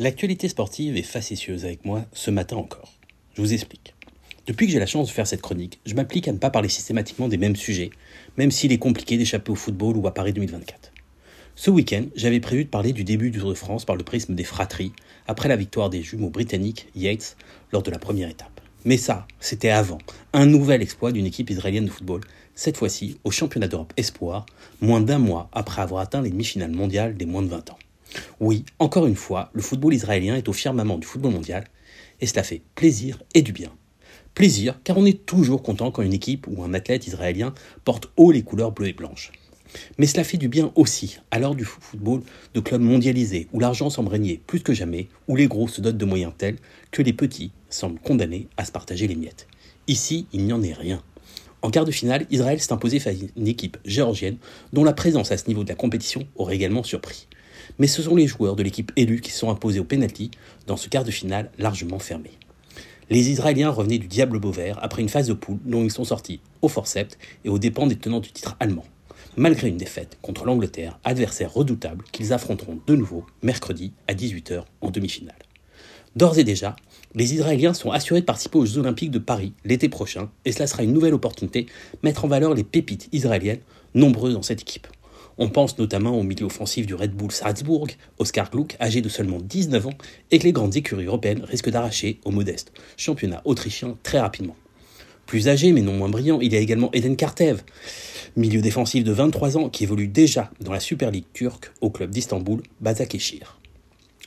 L'actualité sportive est facétieuse avec moi ce matin encore. Je vous explique. Depuis que j'ai la chance de faire cette chronique, je m'applique à ne pas parler systématiquement des mêmes sujets, même s'il est compliqué d'échapper au football ou à Paris 2024. Ce week-end, j'avais prévu de parler du début du Tour de France par le prisme des fratries, après la victoire des jumeaux britanniques Yates lors de la première étape. Mais ça, c'était avant, un nouvel exploit d'une équipe israélienne de football, cette fois-ci au championnat d'Europe Espoir, moins d'un mois après avoir atteint les demi-finales mondiales des moins de 20 ans. Oui, encore une fois, le football israélien est au firmament du football mondial, et cela fait plaisir et du bien. Plaisir, car on est toujours content quand une équipe ou un athlète israélien porte haut les couleurs bleues et blanches. Mais cela fait du bien aussi à l'heure du football de clubs mondialisés où l'argent semble régner plus que jamais, où les gros se dotent de moyens tels que les petits semblent condamnés à se partager les miettes. Ici, il n'y en est rien. En quart de finale, Israël s'est imposé face à une équipe géorgienne dont la présence à ce niveau de la compétition aurait également surpris mais ce sont les joueurs de l'équipe élue qui se sont imposés au penalty dans ce quart de finale largement fermé. Les Israéliens revenaient du diable vert après une phase de poule dont ils sont sortis au forceps et aux dépens des tenants du titre allemand, malgré une défaite contre l'Angleterre, adversaire redoutable qu'ils affronteront de nouveau mercredi à 18h en demi-finale. D'ores et déjà, les Israéliens sont assurés de participer aux Jeux Olympiques de Paris l'été prochain, et cela sera une nouvelle opportunité mettre en valeur les pépites israéliennes, nombreuses dans cette équipe. On pense notamment au milieu offensif du Red Bull Salzbourg, Oscar Gluck, âgé de seulement 19 ans, et que les grandes écuries européennes risquent d'arracher au modeste championnat autrichien très rapidement. Plus âgé mais non moins brillant, il y a également Eden Kartev, milieu défensif de 23 ans qui évolue déjà dans la Super League turque au club d'Istanbul, Bazakeshir.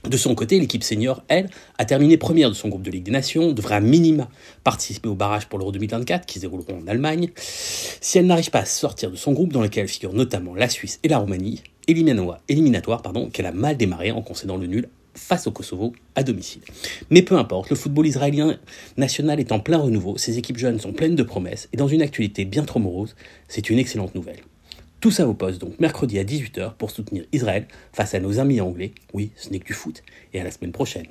De son côté, l'équipe senior, elle, a terminé première de son groupe de Ligue des Nations, devrait à minima participer au barrage pour l'Euro 2024 qui se dérouleront en Allemagne. Si elle n'arrive pas à sortir de son groupe dans lequel figurent notamment la Suisse et la Roumanie, éliminatoire, pardon, qu'elle a mal démarré en concédant le nul face au Kosovo à domicile. Mais peu importe, le football israélien national est en plein renouveau, ses équipes jeunes sont pleines de promesses, et dans une actualité bien trop morose, c'est une excellente nouvelle. Tout ça vous pose donc mercredi à 18h pour soutenir Israël face à nos amis anglais. Oui, ce n'est que du foot. Et à la semaine prochaine.